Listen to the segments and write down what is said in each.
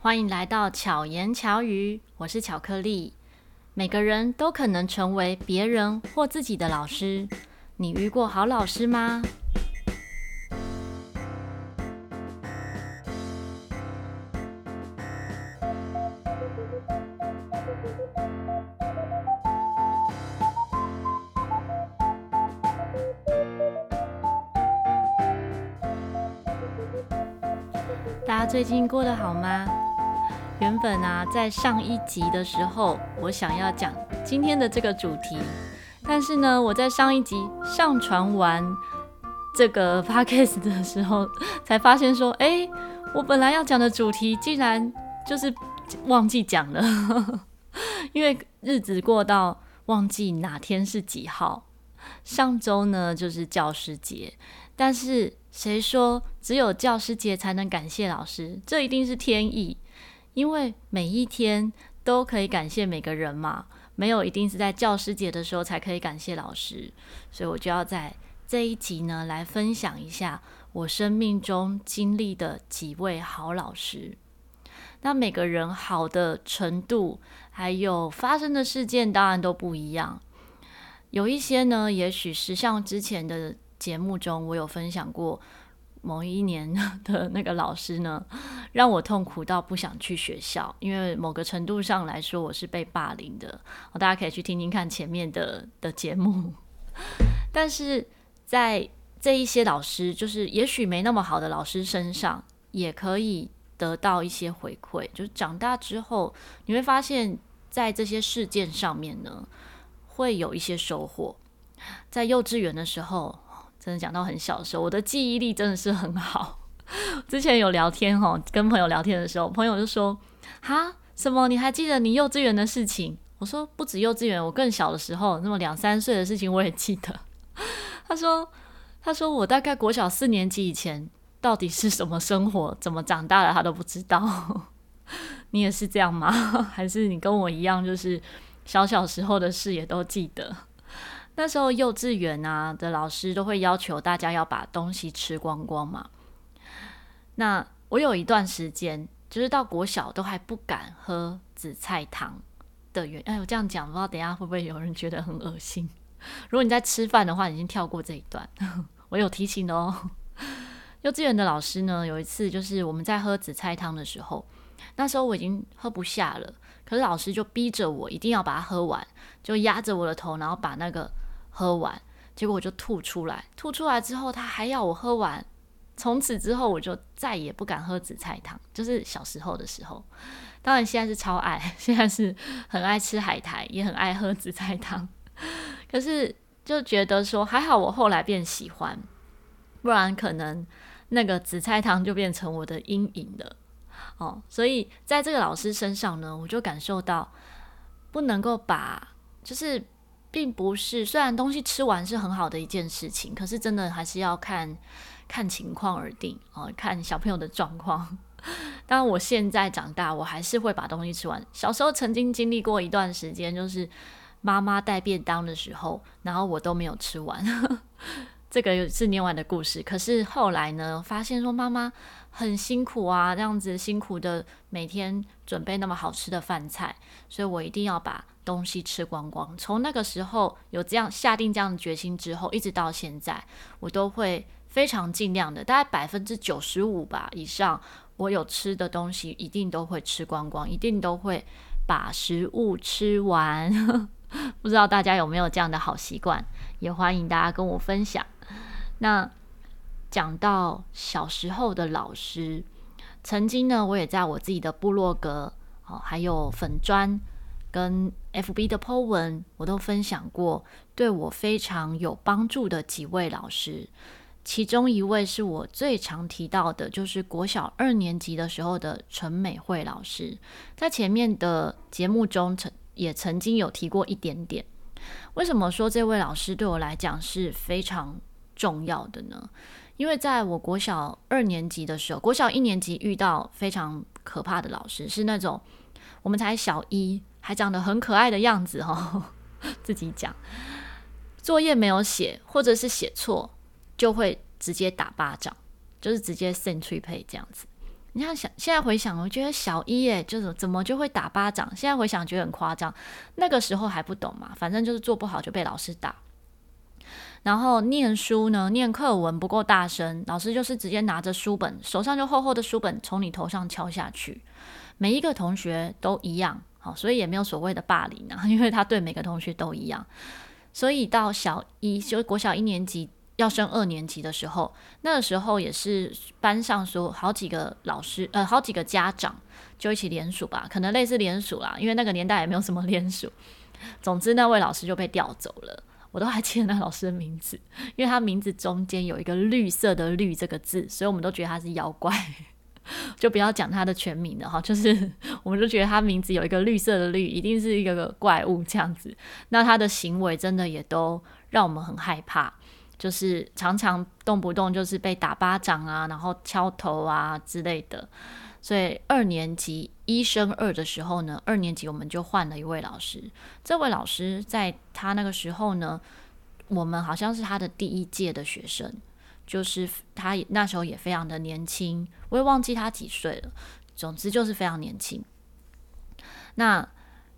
欢迎来到巧言巧语，我是巧克力。每个人都可能成为别人或自己的老师，你遇过好老师吗？最近过得好吗？原本啊，在上一集的时候，我想要讲今天的这个主题，但是呢，我在上一集上传完这个 podcast 的时候，才发现说，哎，我本来要讲的主题竟然就是忘记讲了，因为日子过到忘记哪天是几号。上周呢，就是教师节，但是。谁说只有教师节才能感谢老师？这一定是天意，因为每一天都可以感谢每个人嘛，没有一定是在教师节的时候才可以感谢老师。所以我就要在这一集呢，来分享一下我生命中经历的几位好老师。那每个人好的程度，还有发生的事件，当然都不一样。有一些呢，也许是像之前的。节目中，我有分享过某一年的那个老师呢，让我痛苦到不想去学校，因为某个程度上来说，我是被霸凌的。大家可以去听听看前面的的节目。但是在这一些老师，就是也许没那么好的老师身上，也可以得到一些回馈。就是长大之后，你会发现在这些事件上面呢，会有一些收获。在幼稚园的时候。真的讲到很小的时候，我的记忆力真的是很好。之前有聊天哈，跟朋友聊天的时候，朋友就说：“哈，什么？你还记得你幼稚园的事情？”我说：“不止幼稚园，我更小的时候，那么两三岁的事情我也记得。”他说：“他说我大概国小四年级以前到底是什么生活，怎么长大的，他都不知道。你也是这样吗？还是你跟我一样，就是小小时候的事也都记得？”那时候幼稚园啊的老师都会要求大家要把东西吃光光嘛。那我有一段时间，就是到国小都还不敢喝紫菜汤的原因。哎，我这样讲，不知道等一下会不会有人觉得很恶心。如果你在吃饭的话，你已经跳过这一段，我有提醒哦。幼稚园的老师呢，有一次就是我们在喝紫菜汤的时候，那时候我已经喝不下了，可是老师就逼着我一定要把它喝完，就压着我的头，然后把那个。喝完，结果我就吐出来。吐出来之后，他还要我喝完。从此之后，我就再也不敢喝紫菜汤。就是小时候的时候，当然现在是超爱，现在是很爱吃海苔，也很爱喝紫菜汤。可是就觉得说，还好我后来变喜欢，不然可能那个紫菜汤就变成我的阴影了。哦，所以在这个老师身上呢，我就感受到不能够把就是。并不是，虽然东西吃完是很好的一件事情，可是真的还是要看看情况而定哦，看小朋友的状况。当然，我现在长大，我还是会把东西吃完。小时候曾经经历过一段时间，就是妈妈带便当的时候，然后我都没有吃完。这个是另外的故事。可是后来呢，发现说妈妈很辛苦啊，这样子辛苦的每天准备那么好吃的饭菜，所以我一定要把。东西吃光光，从那个时候有这样下定这样的决心之后，一直到现在，我都会非常尽量的，大概百分之九十五吧以上，我有吃的东西一定都会吃光光，一定都会把食物吃完。不知道大家有没有这样的好习惯？也欢迎大家跟我分享。那讲到小时候的老师，曾经呢，我也在我自己的部落格，哦，还有粉砖。跟 FB 的 po 文，我都分享过对我非常有帮助的几位老师，其中一位是我最常提到的，就是国小二年级的时候的陈美惠老师，在前面的节目中曾也曾经有提过一点点。为什么说这位老师对我来讲是非常重要的呢？因为在我国小二年级的时候，国小一年级遇到非常可怕的老师，是那种我们才小一。还长得很可爱的样子哦，自己讲，作业没有写或者是写错，就会直接打巴掌，就是直接扇脆配这样子。你看想现在回想，我觉得小一耶，就是怎么就会打巴掌？现在回想觉得很夸张，那个时候还不懂嘛，反正就是做不好就被老师打。然后念书呢，念课文不够大声，老师就是直接拿着书本，手上就厚厚的书本从你头上敲下去。每一个同学都一样，好，所以也没有所谓的霸凌啊，因为他对每个同学都一样。所以到小一，就国小一年级要升二年级的时候，那个时候也是班上说好几个老师，呃，好几个家长就一起联署吧，可能类似联署啦，因为那个年代也没有什么联署。总之，那位老师就被调走了。我都还记得那老师的名字，因为他名字中间有一个绿色的“绿”这个字，所以我们都觉得他是妖怪，就不要讲他的全名了哈。就是 我们就觉得他名字有一个绿色的“绿”，一定是一个个怪物这样子。那他的行为真的也都让我们很害怕，就是常常动不动就是被打巴掌啊，然后敲头啊之类的。所以二年级一升二的时候呢，二年级我们就换了一位老师。这位老师在他那个时候呢，我们好像是他的第一届的学生，就是他那时候也非常的年轻，我也忘记他几岁了。总之就是非常年轻。那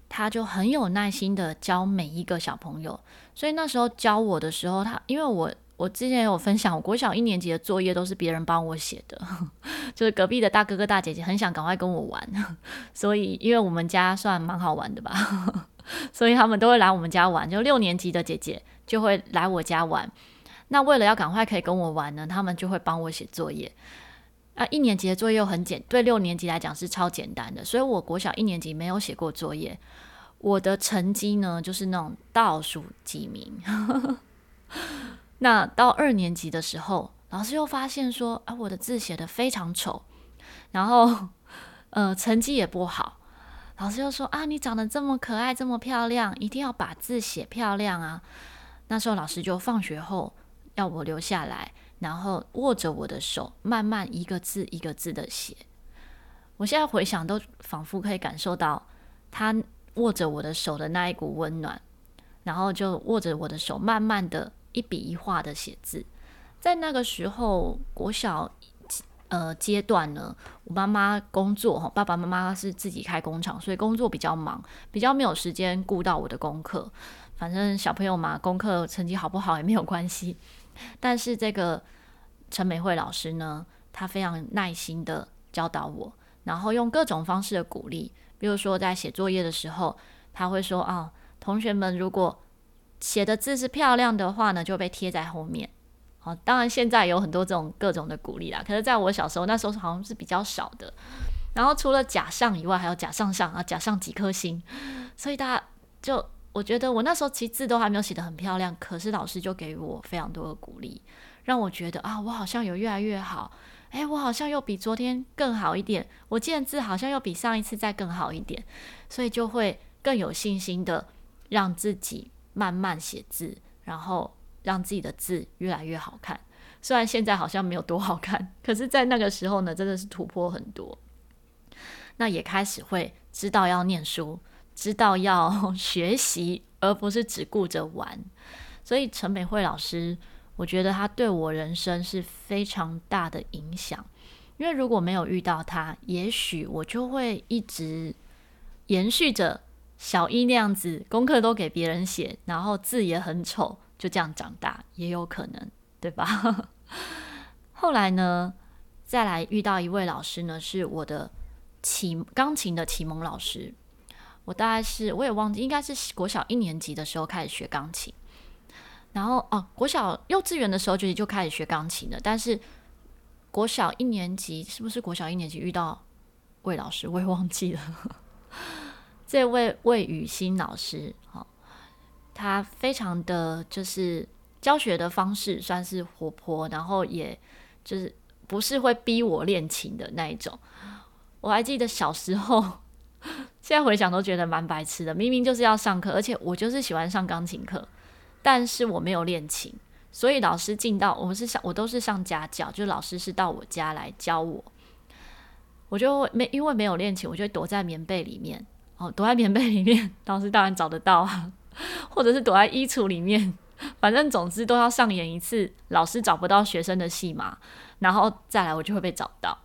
他就很有耐心的教每一个小朋友。所以那时候教我的时候，他因为我。我之前有分享，我国小一年级的作业都是别人帮我写的，就是隔壁的大哥哥大姐姐很想赶快跟我玩，所以因为我们家算蛮好玩的吧，所以他们都会来我们家玩。就六年级的姐姐就会来我家玩，那为了要赶快可以跟我玩呢，他们就会帮我写作业。啊，一年级的作业又很简，对六年级来讲是超简单的，所以我国小一年级没有写过作业，我的成绩呢就是那种倒数几名。那到二年级的时候，老师又发现说，啊，我的字写得非常丑，然后，呃，成绩也不好。老师又说，啊，你长得这么可爱，这么漂亮，一定要把字写漂亮啊。那时候老师就放学后要我留下来，然后握着我的手，慢慢一个字一个字的写。我现在回想，都仿佛可以感受到他握着我的手的那一股温暖，然后就握着我的手，慢慢的。一笔一画的写字，在那个时候国小呃阶段呢，我妈妈工作哈，爸爸妈妈是自己开工厂，所以工作比较忙，比较没有时间顾到我的功课。反正小朋友嘛，功课成绩好不好也没有关系。但是这个陈美惠老师呢，她非常耐心的教导我，然后用各种方式的鼓励，比如说在写作业的时候，他会说啊，同学们如果写的字是漂亮的话呢，就被贴在后面。好，当然现在有很多这种各种的鼓励啦。可是在我小时候，那时候好像是比较少的。然后除了甲上以外，还有甲上上啊，甲上几颗星。所以大家就我觉得我那时候其实字都还没有写得很漂亮，可是老师就给予我非常多的鼓励，让我觉得啊，我好像有越来越好。诶，我好像又比昨天更好一点。我见字好像又比上一次再更好一点，所以就会更有信心的让自己。慢慢写字，然后让自己的字越来越好看。虽然现在好像没有多好看，可是，在那个时候呢，真的是突破很多。那也开始会知道要念书，知道要学习，而不是只顾着玩。所以陈美惠老师，我觉得他对我人生是非常大的影响。因为如果没有遇到他，也许我就会一直延续着。小一那样子，功课都给别人写，然后字也很丑，就这样长大也有可能，对吧？后来呢，再来遇到一位老师呢，是我的启钢琴的启蒙老师。我大概是我也忘记，应该是国小一年级的时候开始学钢琴，然后哦，国小幼稚园的时候就就开始学钢琴了。但是国小一年级是不是国小一年级遇到魏老师，我也忘记了。这位魏雨欣老师，哈，他非常的就是教学的方式算是活泼，然后也就是不是会逼我练琴的那一种。我还记得小时候，现在回想都觉得蛮白痴的。明明就是要上课，而且我就是喜欢上钢琴课，但是我没有练琴，所以老师进到我们是上，我都是上家教，就老师是到我家来教我，我就没因为没有练琴，我就躲在棉被里面。哦，躲在棉被里面，老师当然找得到啊，或者是躲在衣橱里面，反正总之都要上演一次老师找不到学生的戏码，然后再来我就会被找到。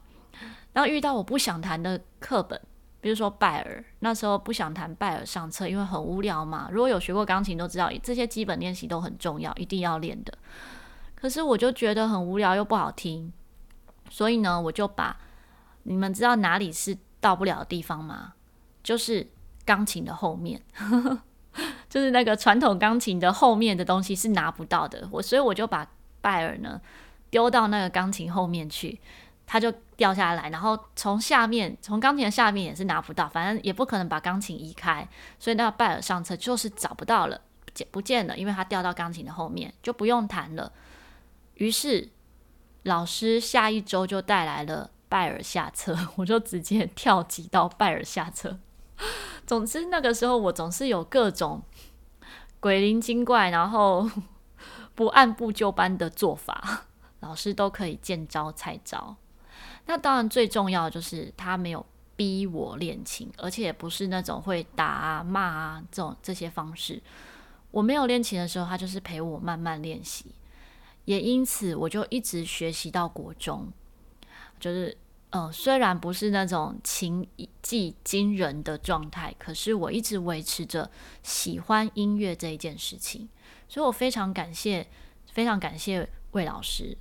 然后遇到我不想弹的课本，比如说拜尔，那时候不想弹拜尔上册，因为很无聊嘛。如果有学过钢琴都知道，这些基本练习都很重要，一定要练的。可是我就觉得很无聊又不好听，所以呢，我就把你们知道哪里是到不了的地方吗？就是钢琴的后面，就是那个传统钢琴的后面的东西是拿不到的。我所以我就把拜尔呢丢到那个钢琴后面去。它就掉下来，然后从下面，从钢琴的下面也是拿不到，反正也不可能把钢琴移开，所以那个拜尔上车就是找不到了，不见不见了，因为它掉到钢琴的后面，就不用弹了。于是老师下一周就带来了拜尔下册，我就直接跳级到拜尔下册。总之那个时候我总是有各种鬼灵精怪，然后不按部就班的做法，老师都可以见招拆招。那当然，最重要的就是他没有逼我练琴，而且也不是那种会打啊、骂啊这种这些方式。我没有练琴的时候，他就是陪我慢慢练习，也因此我就一直学习到国中。就是，呃，虽然不是那种琴技惊人的状态，可是我一直维持着喜欢音乐这一件事情。所以我非常感谢，非常感谢魏老师。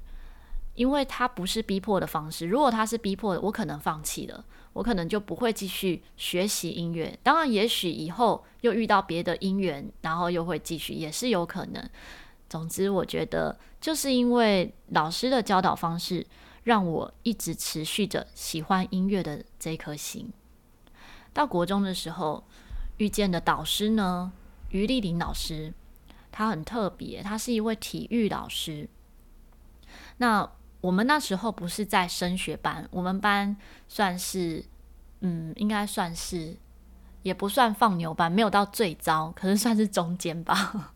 因为他不是逼迫的方式，如果他是逼迫的，我可能放弃了，我可能就不会继续学习音乐。当然，也许以后又遇到别的因缘，然后又会继续，也是有可能。总之，我觉得就是因为老师的教导方式，让我一直持续着喜欢音乐的这颗心。到国中的时候，遇见的导师呢，于丽玲老师，她很特别，她是一位体育老师。那我们那时候不是在升学班，我们班算是，嗯，应该算是，也不算放牛班，没有到最糟，可是算是中间吧。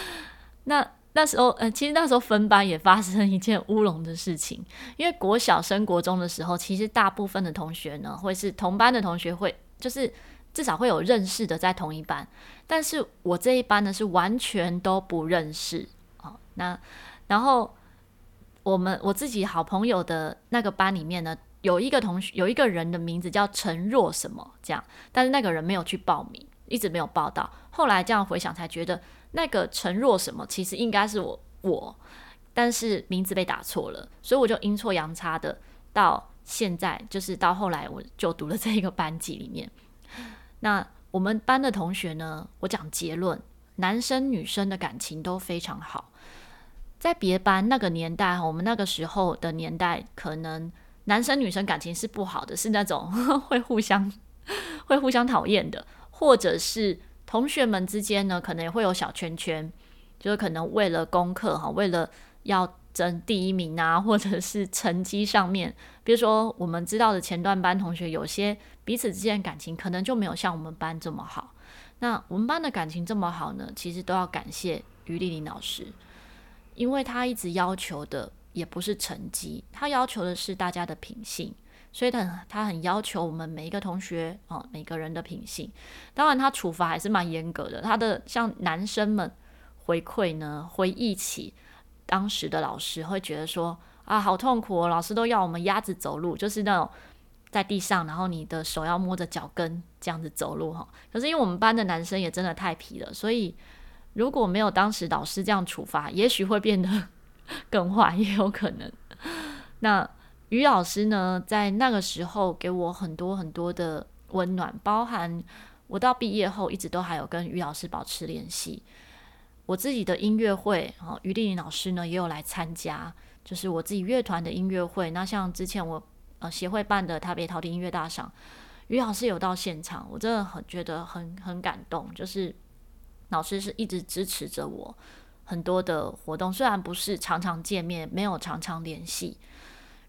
那那时候，呃，其实那时候分班也发生一件乌龙的事情，因为国小升国中的时候，其实大部分的同学呢，会是同班的同学会，就是至少会有认识的在同一班，但是我这一班呢是完全都不认识哦。那然后。我们我自己好朋友的那个班里面呢，有一个同学，有一个人的名字叫陈若什么这样，但是那个人没有去报名，一直没有报道。后来这样回想才觉得，那个陈若什么其实应该是我我，但是名字被打错了，所以我就阴错阳差的到现在，就是到后来我就读了这一个班级里面。那我们班的同学呢，我讲结论，男生女生的感情都非常好。在别班那个年代，我们那个时候的年代，可能男生女生感情是不好的，是那种会互相 会互相讨厌的，或者是同学们之间呢，可能也会有小圈圈，就是可能为了功课哈，为了要争第一名啊，或者是成绩上面，比如说我们知道的前段班同学，有些彼此之间感情可能就没有像我们班这么好。那我们班的感情这么好呢，其实都要感谢于丽玲老师。因为她一直要求的也不是成绩，她要求的是大家的品性，所以他他很要求我们每一个同学啊、哦，每个人的品性。当然，他处罚还是蛮严格的。他的像男生们回馈呢，回忆起当时的老师，会觉得说啊，好痛苦哦，老师都要我们鸭子走路，就是那种在地上，然后你的手要摸着脚跟这样子走路哈。可是因为我们班的男生也真的太皮了，所以。如果没有当时导师这样处罚，也许会变得 更坏，也有可能。那于老师呢，在那个时候给我很多很多的温暖，包含我到毕业后一直都还有跟于老师保持联系。我自己的音乐会，啊，于丽玲老师呢也有来参加，就是我自己乐团的音乐会。那像之前我呃协会办的台北陶笛音乐大赏，于老师有到现场，我真的很觉得很很感动，就是。老师是一直支持着我很多的活动，虽然不是常常见面，没有常常联系，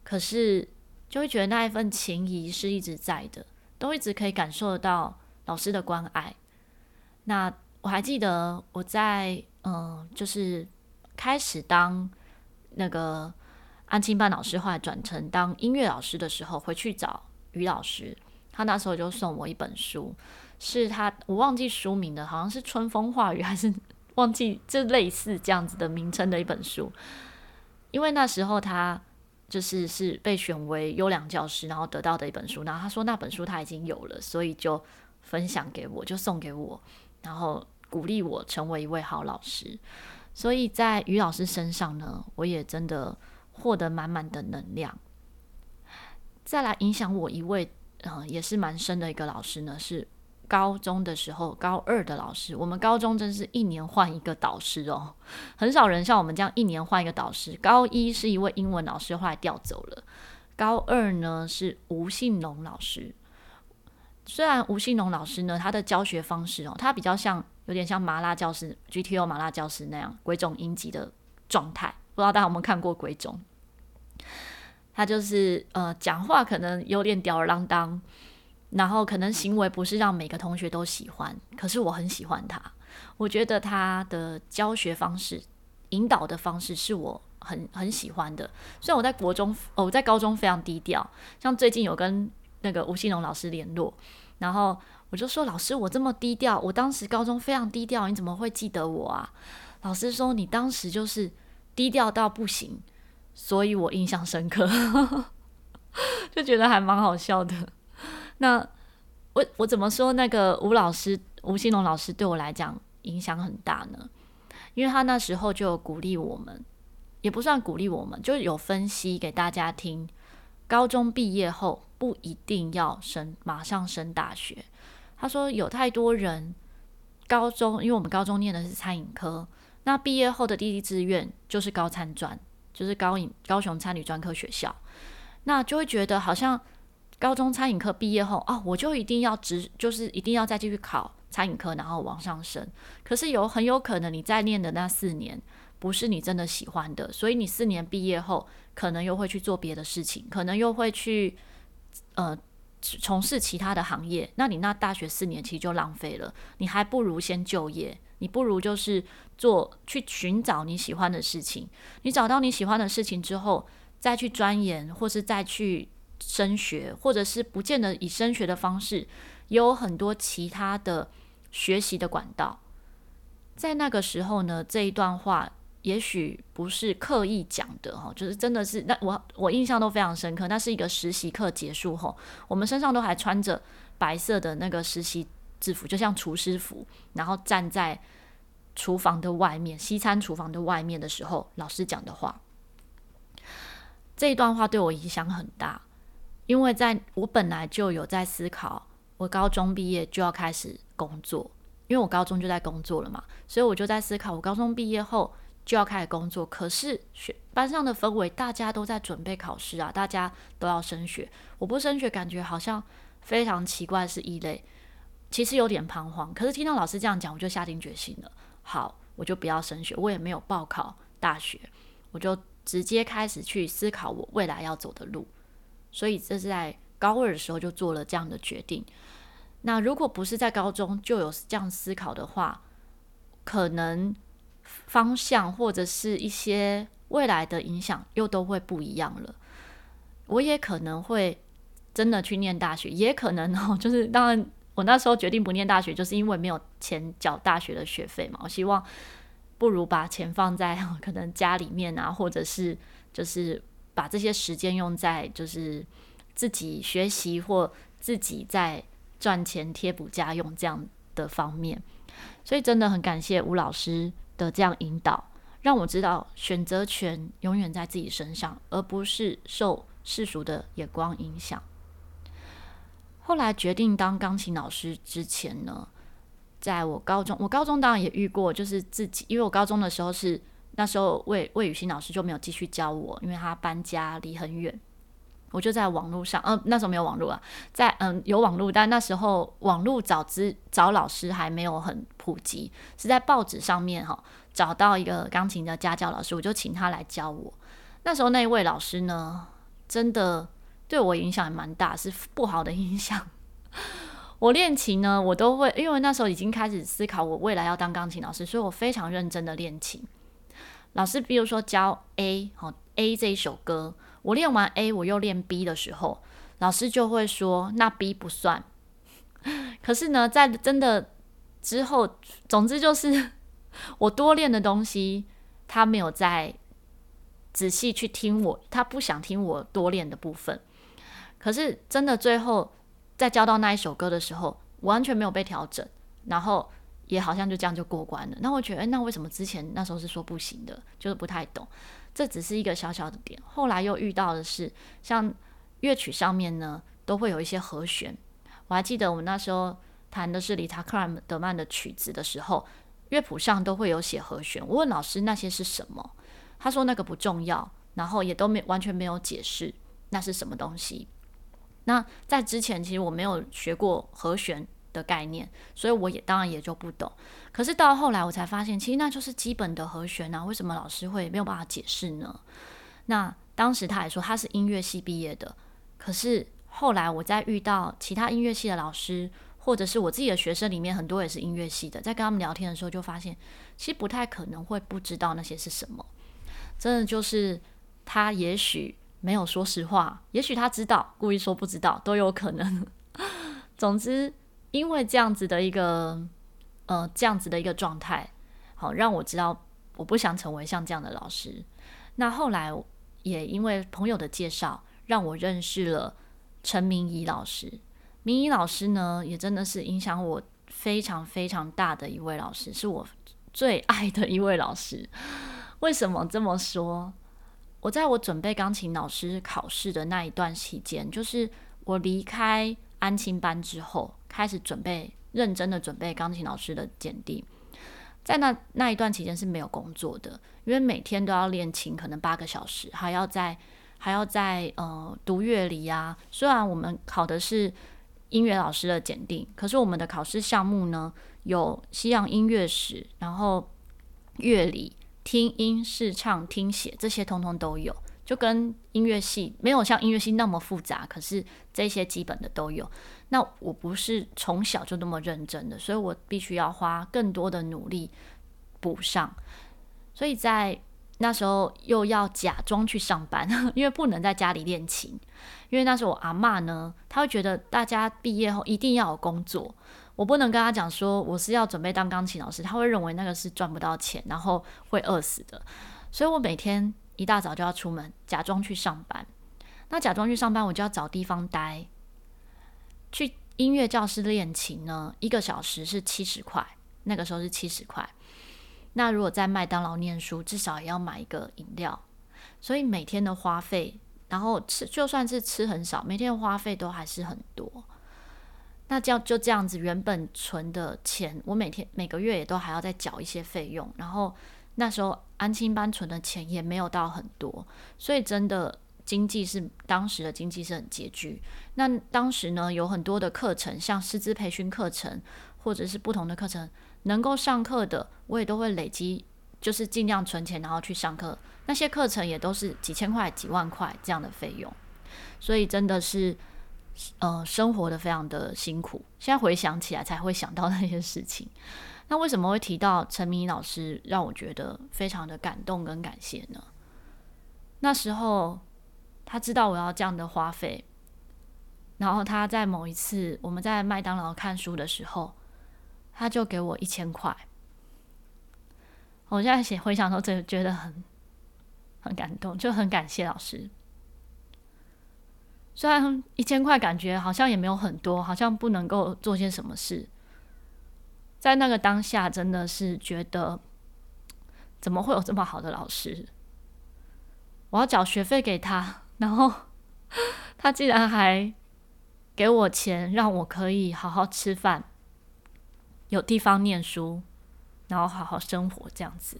可是就会觉得那一份情谊是一直在的，都一直可以感受得到老师的关爱。那我还记得我在嗯、就是开始当那个安亲班老师，后来转成当音乐老师的时候，回去找于老师，他那时候就送我一本书。是他，我忘记书名的，好像是《春风化雨》还是忘记，就类似这样子的名称的一本书。因为那时候他就是是被选为优良教师，然后得到的一本书。然后他说那本书他已经有了，所以就分享给我，就送给我，然后鼓励我成为一位好老师。所以在于老师身上呢，我也真的获得满满的能量。再来影响我一位，嗯、也是蛮深的一个老师呢，是高中的时候高二的老师。我们高中真是一年换一个导师哦，很少人像我们这样一年换一个导师。高一是一位英文老师，后来调走了。高二呢是吴信龙老师。虽然吴信龙老师呢，他的教学方式哦，他比较像有点像麻辣教师 GTO 麻辣教师那样鬼冢英吉的状态。不知道大家有没有看过鬼冢？他就是呃，讲话可能有点吊儿郎当，然后可能行为不是让每个同学都喜欢，可是我很喜欢他。我觉得他的教学方式、引导的方式是我很很喜欢的。虽然我在国中哦，我在高中非常低调，像最近有跟那个吴信龙老师联络，然后我就说：“老师，我这么低调，我当时高中非常低调，你怎么会记得我啊？”老师说：“你当时就是低调到不行。”所以我印象深刻，就觉得还蛮好笑的。那我我怎么说那个吴老师吴新龙老师对我来讲影响很大呢？因为他那时候就鼓励我们，也不算鼓励我们，就有分析给大家听。高中毕业后不一定要升，马上升大学。他说有太多人高中，因为我们高中念的是餐饮科，那毕业后的第一志愿就是高餐专。就是高饮高雄餐旅专科学校，那就会觉得好像高中餐饮科毕业后哦，我就一定要直，就是一定要再继续考餐饮科，然后往上升。可是有很有可能你在念的那四年不是你真的喜欢的，所以你四年毕业后可能又会去做别的事情，可能又会去呃从事其他的行业。那你那大学四年其实就浪费了，你还不如先就业。你不如就是做去寻找你喜欢的事情，你找到你喜欢的事情之后，再去钻研，或是再去升学，或者是不见得以升学的方式，也有很多其他的学习的管道。在那个时候呢，这一段话也许不是刻意讲的哈，就是真的是那我我印象都非常深刻。那是一个实习课结束后，我们身上都还穿着白色的那个实习。制服就像厨师服，然后站在厨房的外面，西餐厨房的外面的时候，老师讲的话，这一段话对我影响很大，因为在我本来就有在思考，我高中毕业就要开始工作，因为我高中就在工作了嘛，所以我就在思考，我高中毕业后就要开始工作，可是学班上的氛围，大家都在准备考试啊，大家都要升学，我不升学，感觉好像非常奇怪，是异类。其实有点彷徨，可是听到老师这样讲，我就下定决心了。好，我就不要升学，我也没有报考大学，我就直接开始去思考我未来要走的路。所以这是在高二的时候就做了这样的决定。那如果不是在高中就有这样思考的话，可能方向或者是一些未来的影响又都会不一样了。我也可能会真的去念大学，也可能哦，就是当然。我那时候决定不念大学，就是因为没有钱缴大学的学费嘛。我希望不如把钱放在 可能家里面啊，或者是就是把这些时间用在就是自己学习或自己在赚钱贴补家用这样的方面。所以真的很感谢吴老师的这样引导，让我知道选择权永远在自己身上，而不是受世俗的眼光影响。后来决定当钢琴老师之前呢，在我高中，我高中当然也遇过，就是自己，因为我高中的时候是那时候魏魏雨欣老师就没有继续教我，因为他搬家离很远，我就在网络上，嗯、那时候没有网络啊，在嗯有网络，但那时候网络找资找老师还没有很普及，是在报纸上面哈找到一个钢琴的家教老师，我就请他来教我。那时候那一位老师呢，真的。对我影响也蛮大，是不好的影响。我练琴呢，我都会，因为那时候已经开始思考我未来要当钢琴老师，所以我非常认真的练琴。老师比如说教 A，好 A 这一首歌，我练完 A，我又练 B 的时候，老师就会说那 B 不算。可是呢，在真的之后，总之就是 我多练的东西，他没有在。仔细去听我，他不想听我多练的部分。可是真的最后在教到那一首歌的时候，完全没有被调整，然后也好像就这样就过关了。那我觉得，那为什么之前那时候是说不行的？就是不太懂。这只是一个小小的点。后来又遇到的是，像乐曲上面呢，都会有一些和弦。我还记得我们那时候弹的是理查克莱德曼的曲子的时候，乐谱上都会有写和弦。我问老师那些是什么，他说那个不重要，然后也都没完全没有解释那是什么东西。那在之前其实我没有学过和弦的概念，所以我也当然也就不懂。可是到后来我才发现，其实那就是基本的和弦啊，为什么老师会没有办法解释呢？那当时他还说他是音乐系毕业的，可是后来我在遇到其他音乐系的老师，或者是我自己的学生里面很多也是音乐系的，在跟他们聊天的时候就发现，其实不太可能会不知道那些是什么。真的就是他也许。没有说实话，也许他知道，故意说不知道都有可能。总之，因为这样子的一个呃这样子的一个状态，好让我知道我不想成为像这样的老师。那后来也因为朋友的介绍，让我认识了陈明仪老师。明仪老师呢，也真的是影响我非常非常大的一位老师，是我最爱的一位老师。为什么这么说？我在我准备钢琴老师考试的那一段期间，就是我离开安亲班之后，开始准备认真的准备钢琴老师的检定。在那那一段期间是没有工作的，因为每天都要练琴，可能八个小时，还要在还要在呃读乐理啊。虽然我们考的是音乐老师的检定，可是我们的考试项目呢，有西洋音乐史，然后乐理。听音、试唱、听写，这些通通都有，就跟音乐系没有像音乐系那么复杂，可是这些基本的都有。那我不是从小就那么认真的，所以我必须要花更多的努力补上。所以在那时候又要假装去上班，因为不能在家里练琴，因为那时候我阿嬷呢，她会觉得大家毕业后一定要有工作。我不能跟他讲说我是要准备当钢琴老师，他会认为那个是赚不到钱，然后会饿死的。所以我每天一大早就要出门，假装去上班。那假装去上班，我就要找地方待。去音乐教室练琴呢，一个小时是七十块，那个时候是七十块。那如果在麦当劳念书，至少也要买一个饮料。所以每天的花费，然后吃就算是吃很少，每天的花费都还是很多。那这样就这样子，原本存的钱，我每天每个月也都还要再缴一些费用。然后那时候安亲班存的钱也没有到很多，所以真的经济是当时的经济是很拮据。那当时呢，有很多的课程，像师资培训课程或者是不同的课程，能够上课的，我也都会累积，就是尽量存钱，然后去上课。那些课程也都是几千块、几万块这样的费用，所以真的是。呃，生活的非常的辛苦，现在回想起来才会想到那些事情。那为什么会提到陈明老师，让我觉得非常的感动跟感谢呢？那时候他知道我要这样的花费，然后他在某一次我们在麦当劳看书的时候，他就给我一千块。我现在写回想的时候，真的觉得很很感动，就很感谢老师。虽然一千块感觉好像也没有很多，好像不能够做些什么事，在那个当下真的是觉得，怎么会有这么好的老师？我要缴学费给他，然后 他竟然还给我钱，让我可以好好吃饭，有地方念书，然后好好生活这样子。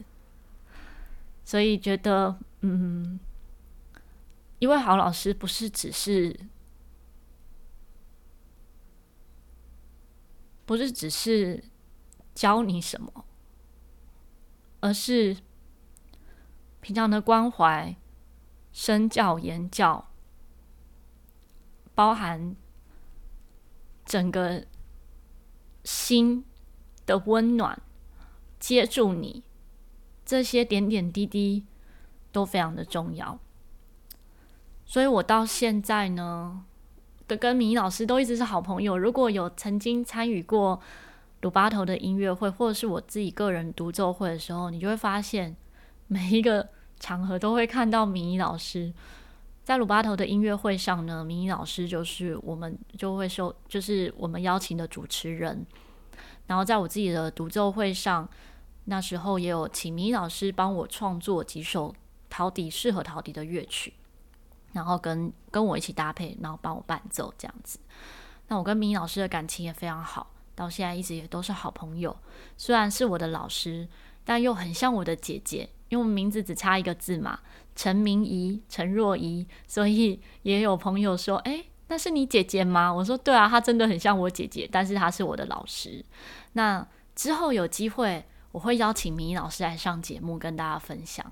所以觉得，嗯。一位好老师不是只是，不是只是教你什么，而是平常的关怀、身教言教，包含整个心的温暖，接住你，这些点点滴滴都非常的重要。所以我到现在呢，的跟明老师都一直是好朋友。如果有曾经参与过鲁巴头的音乐会，或者是我自己个人独奏会的时候，你就会发现每一个场合都会看到明仪老师。在鲁巴头的音乐会上呢，明仪老师就是我们就会受，就是我们邀请的主持人。然后在我自己的独奏会上，那时候也有请明仪老师帮我创作几首陶笛适合陶笛的乐曲，然后跟跟我一起搭配，然后帮我伴奏这样子。那我跟明仪老师的感情也非常好，到现在一直也都是好朋友。虽然是我的老师，但又很像我的姐姐，因为我们名字只差一个字嘛，陈明仪、陈若仪，所以也有朋友说：“诶，那是你姐姐吗？”我说：“对啊，她真的很像我姐姐，但是她是我的老师。”那之后有机会，我会邀请明老师来上节目跟大家分享，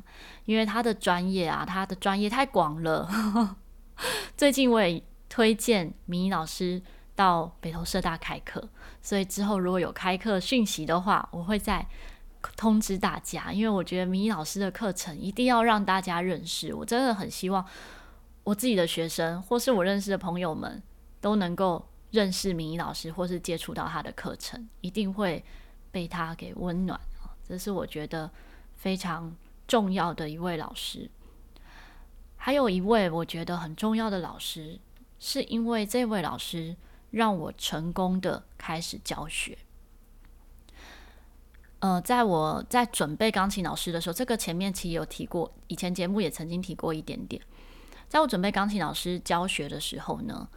因为他的专业啊，他的专业太广了。最近我也推荐明老师到北投社大开课，所以之后如果有开课讯息的话，我会再通知大家。因为我觉得明老师的课程一定要让大家认识，我真的很希望我自己的学生或是我认识的朋友们都能够。认识明老师，或是接触到他的课程，一定会被他给温暖。这是我觉得非常重要的一位老师。还有一位我觉得很重要的老师，是因为这位老师让我成功的开始教学。呃，在我在准备钢琴老师的时候，这个前面其实有提过，以前节目也曾经提过一点点。在我准备钢琴老师教学的时候呢，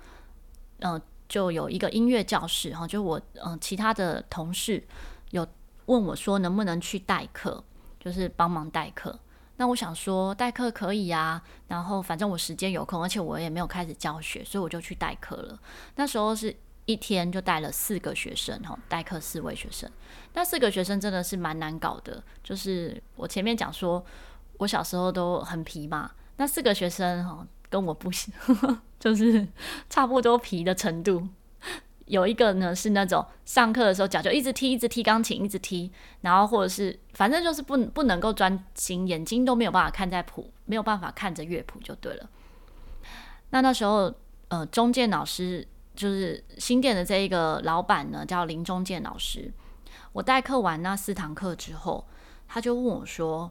嗯、呃。就有一个音乐教室哈，就我嗯、其他的同事有问我说能不能去代课，就是帮忙代课。那我想说代课可以啊，然后反正我时间有空，而且我也没有开始教学，所以我就去代课了。那时候是一天就带了四个学生哈，代课四位学生。那四个学生真的是蛮难搞的，就是我前面讲说我小时候都很皮嘛，那四个学生哈。跟我不行，就是差不多皮的程度。有一个呢是那种上课的时候脚就一直踢，一直踢钢琴，一直踢，然后或者是反正就是不不能够专心，眼睛都没有办法看在谱，没有办法看着乐谱就对了。那那时候，呃，中建老师就是新店的这一个老板呢，叫林中建老师。我代课完那四堂课之后，他就问我说，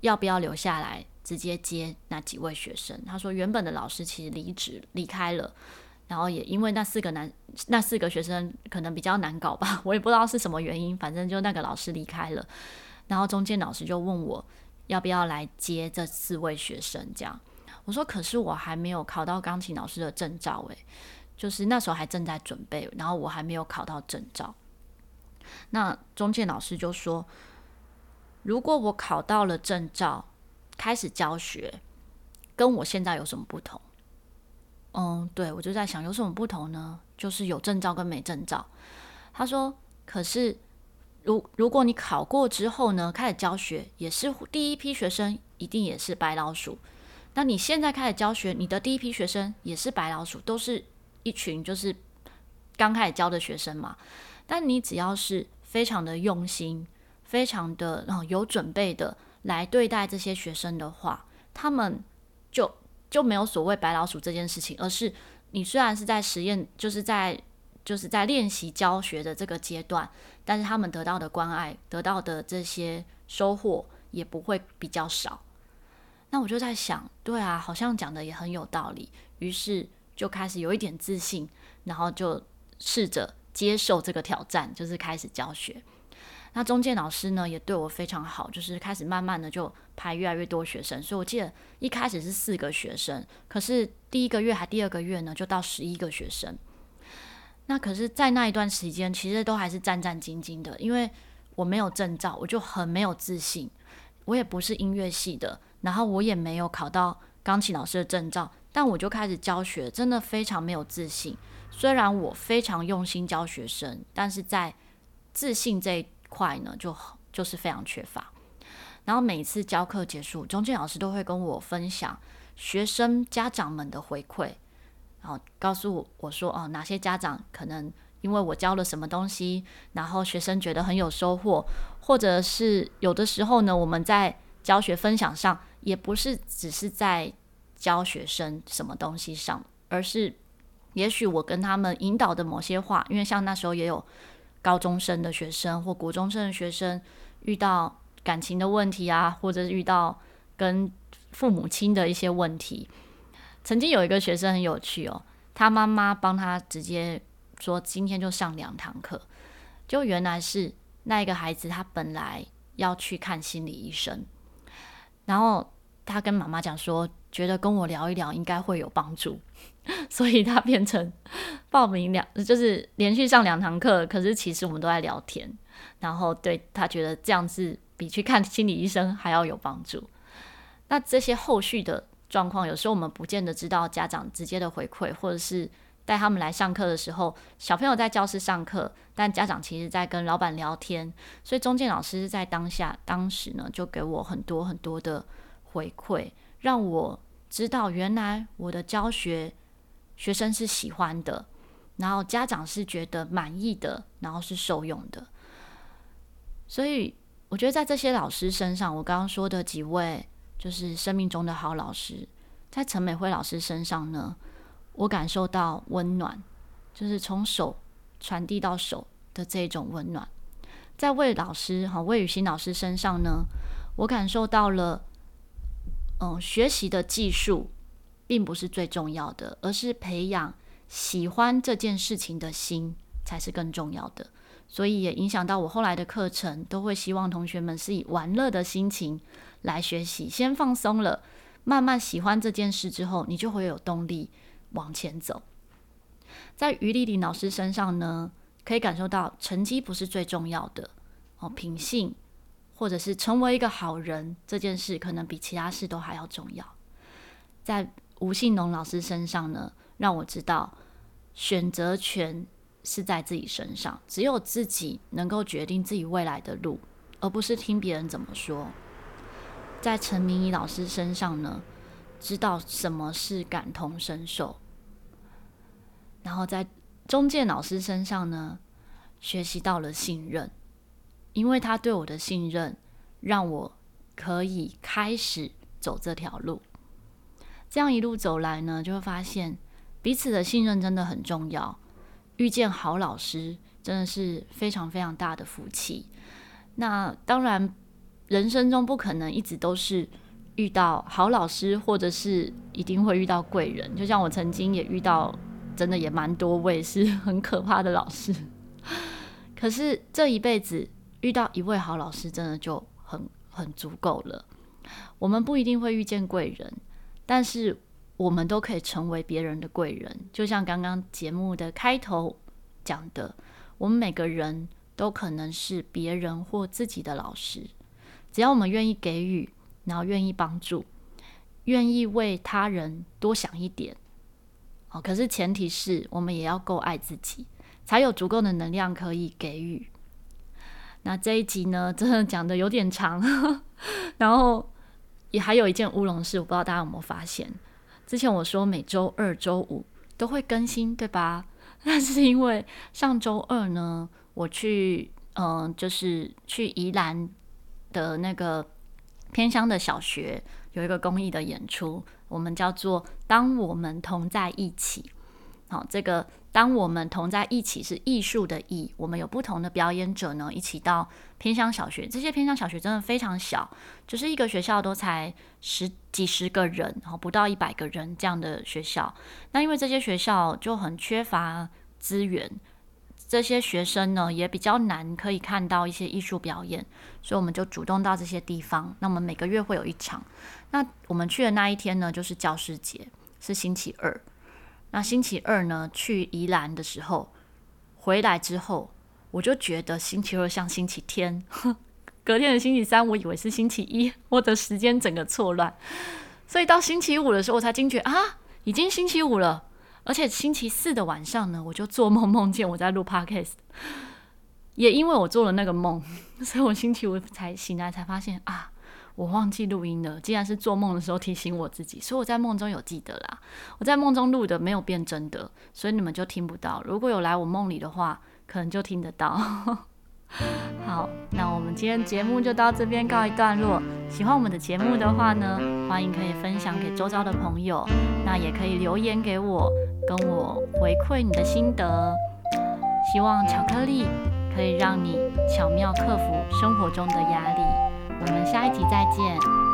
要不要留下来？直接接那几位学生，他说原本的老师其实离职离开了，然后也因为那四个男那四个学生可能比较难搞吧，我也不知道是什么原因，反正就那个老师离开了，然后中间老师就问我要不要来接这四位学生，这样我说可是我还没有考到钢琴老师的证照，诶，就是那时候还正在准备，然后我还没有考到证照，那中介老师就说如果我考到了证照。开始教学，跟我现在有什么不同？嗯，对，我就在想有什么不同呢？就是有证照跟没证照。他说：“可是，如如果你考过之后呢，开始教学也是第一批学生，一定也是白老鼠。那你现在开始教学，你的第一批学生也是白老鼠，都是一群就是刚开始教的学生嘛。但你只要是非常的用心，非常的有准备的。”来对待这些学生的话，他们就没有所谓白老鼠这件事情，而是你虽然是在实验，就是在就是在练习教学的这个阶段，但是他们得到的关爱，得到的这些收获也不会比较少。那我就在想，对啊，好像讲的也很有道理，于是就开始有一点自信，然后就试着接受这个挑战，就是开始教学。那中介老师呢，也对我非常好，就是开始慢慢的就排越来越多学生，所以我记得一开始是四个学生，可是第一个月还第二个月呢，就到十一个学生。那可是，在那一段时间，其实都还是战战兢兢的，因为我没有证照，我就很没有自信。我也不是音乐系的，然后我也没有考到钢琴老师的证照，但我就开始教学，真的非常没有自信。虽然我非常用心教学生，但是在自信这块呢，就就是非常缺乏。然后每次教课结束，中建老师都会跟我分享学生家长们的回馈，然后告诉我说：“哦，哪些家长可能因为我教了什么东西，然后学生觉得很有收获，或者是有的时候呢，我们在教学分享上，也不是只是在教学生什么东西上，而是也许我跟他们引导的某些话，因为像那时候也有。”高中生的学生或国中生的学生遇到感情的问题啊，或者是遇到跟父母亲的一些问题。曾经有一个学生很有趣哦，他妈妈帮他直接说今天就上两堂课，就原来是那一个孩子他本来要去看心理医生，然后他跟妈妈讲说，觉得跟我聊一聊应该会有帮助，所以他变成报名两就是连续上两堂课，可是其实我们都在聊天，然后对他觉得这样子比去看心理医生还要有帮助。那这些后续的。状况有时候我们不见得知道家长直接的回馈，或者是带他们来上课的时候，小朋友在教室上课，但家长其实在跟老板聊天，所以中介老师在当下当时呢，就给我很多很多的回馈，让我知道原来我的教学学生是喜欢的，然后家长是觉得满意的，然后是受用的，所以我觉得在这些老师身上，我刚刚说的几位。就是生命中的好老师，在陈美辉老师身上呢，我感受到温暖，就是从手传递到手的这种温暖。在魏老师哈魏雨欣老师身上呢，我感受到了，嗯，学习的技术并不是最重要的，而是培养喜欢这件事情的心才是更重要的。所以也影响到我后来的课程，都会希望同学们是以玩乐的心情来学习，先放松了，慢慢喜欢这件事之后，你就会有动力往前走。在于丽丽老师身上呢，可以感受到成绩不是最重要的哦，品性或者是成为一个好人这件事，可能比其他事都还要重要。在吴信农老师身上呢，让我知道选择权。是在自己身上，只有自己能够决定自己未来的路，而不是听别人怎么说。在陈明仪老师身上呢，知道什么是感同身受；然后在钟健老师身上呢，学习到了信任，因为他对我的信任，让我可以开始走这条路。这样一路走来呢，就会发现彼此的信任真的很重要。遇见好老师真的是非常非常大的福气。那当然，人生中不可能一直都是遇到好老师，或者是一定会遇到贵人。就像我曾经也遇到，真的也蛮多位是 很可怕的老师。可是这一辈子遇到一位好老师，真的就很很足够了。我们不一定会遇见贵人，但是。我们都可以成为别人的贵人，就像刚刚节目的开头讲的，我们每个人都可能是别人或自己的老师。只要我们愿意给予，然后愿意帮助，愿意为他人多想一点。哦，可是前提是我们也要够爱自己，才有足够的能量可以给予。那这一集呢，真的讲的有点长，然后也还有一件乌龙事，我不知道大家有没有发现。之前我说每周二、周五都会更新，对吧？那是因为上周二呢，我去，嗯、就是去宜兰的那个偏乡的小学有一个公益的演出，我们叫做“当我们同在一起”。好，这个。当我们同在一起是艺术的艺，我们有不同的表演者呢，一起到偏乡小学。这些偏乡小学真的非常小，就是一个学校都才十几十个人，然后不到一百个人这样的学校。那因为这些学校就很缺乏资源，这些学生呢也比较难可以看到一些艺术表演，所以我们就主动到这些地方。那我们每个月会有一场。那我们去的那一天呢，就是教师节，是星期二。那星期二呢，去宜兰的时候，回来之后，我就觉得星期二像星期天，隔天的星期三，我以为是星期一，我的时间整个错乱，所以到星期五的时候，我才惊觉啊，已经星期五了，而且星期四的晚上呢，我就做梦梦见我在录 Podcast，也因为我做了那个梦，所以我星期五才醒来，才发现啊。我忘记录音了，既然是做梦的时候提醒我自己，所以我在梦中有记得啦。我在梦中录的没有变真的，所以你们就听不到。如果有来我梦里的话，可能就听得到。好，那我们今天节目就到这边告一段落。喜欢我们的节目的话呢，欢迎可以分享给周遭的朋友，那也可以留言给我，跟我回馈你的心得。希望巧克力可以让你巧妙克服生活中的压力。我们下一集再见。